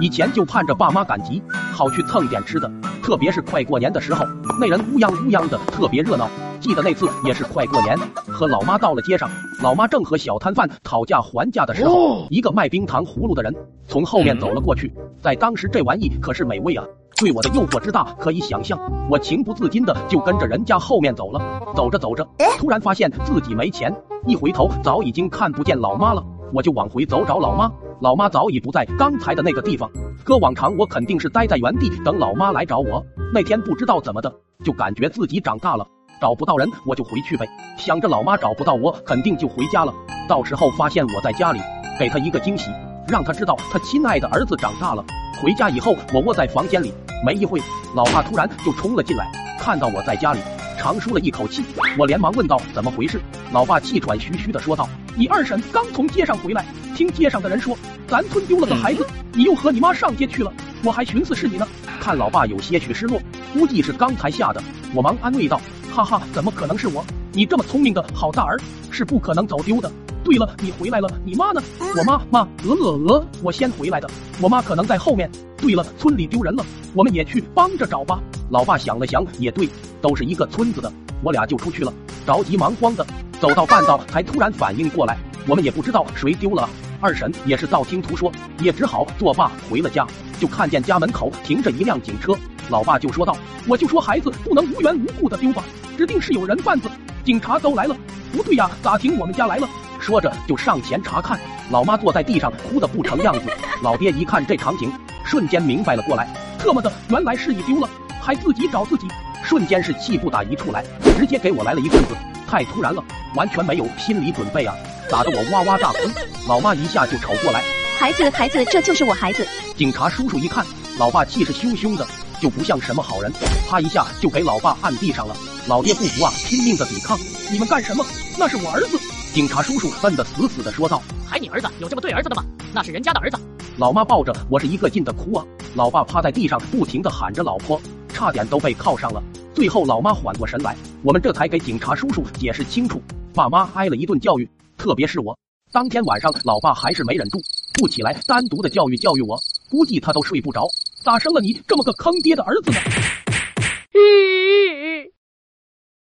以前就盼着爸妈赶集，好去蹭点吃的，特别是快过年的时候，那人乌泱乌泱的，特别热闹。记得那次也是快过年，和老妈到了街上，老妈正和小摊贩讨价还价的时候，一个卖冰糖葫芦的人从后面走了过去。在当时，这玩意可是美味啊，对我的诱惑之大可以想象。我情不自禁的就跟着人家后面走了。走着走着，突然发现自己没钱，一回头早已经看不见老妈了。我就往回走找老妈，老妈早已不在刚才的那个地方。搁往常我肯定是待在原地等老妈来找我。那天不知道怎么的，就感觉自己长大了，找不到人我就回去呗。想着老妈找不到我，肯定就回家了。到时候发现我在家里，给她一个惊喜，让她知道她亲爱的儿子长大了。回家以后，我窝在房间里，没一会，老爸突然就冲了进来，看到我在家里。长舒了一口气，我连忙问道：“怎么回事？”老爸气喘吁吁的说道：“你二婶刚从街上回来，听街上的人说咱村丢了个孩子，你又和你妈上街去了，我还寻思是你呢。”看老爸有些许失落，估计是刚才吓的。我忙安慰道：“哈哈，怎么可能是我？你这么聪明的好大儿，是不可能走丢的。对了，你回来了，你妈呢？我妈妈，鹅鹅鹅，我先回来的，我妈可能在后面。对了，村里丢人了，我们也去帮着找吧。”老爸想了想，也对。都是一个村子的，我俩就出去了，着急忙慌的走到半道，才突然反应过来，我们也不知道谁丢了。二婶也是道听途说，也只好作罢回了家。就看见家门口停着一辆警车，老爸就说道：“我就说孩子不能无缘无故的丢吧，指定是有人贩子。警察都来了，不对呀，咋停我们家来了？”说着就上前查看。老妈坐在地上哭得不成样子。老爹一看这场景，瞬间明白了过来，特么的，原来是你丢了，还自己找自己。瞬间是气不打一处来，直接给我来了一棍子，太突然了，完全没有心理准备啊，打得我哇哇大哭。老妈一下就瞅过来，孩子孩子，这就是我孩子。警察叔叔一看，老爸气势汹汹的，就不像什么好人，啪一下就给老爸按地上了。老爹不服啊，拼命的抵抗，你们干什么？那是我儿子。警察叔叔摁得死死的说道，还你儿子有这么对儿子的吗？那是人家的儿子。老妈抱着我是一个劲的哭啊，老爸趴在地上不停的喊着老婆。差点都被铐上了，最后老妈缓过神来，我们这才给警察叔叔解释清楚。爸妈挨了一顿教育，特别是我，当天晚上老爸还是没忍住，不起来单独的教育教育我，估计他都睡不着。咋生了你这么个坑爹的儿子呢？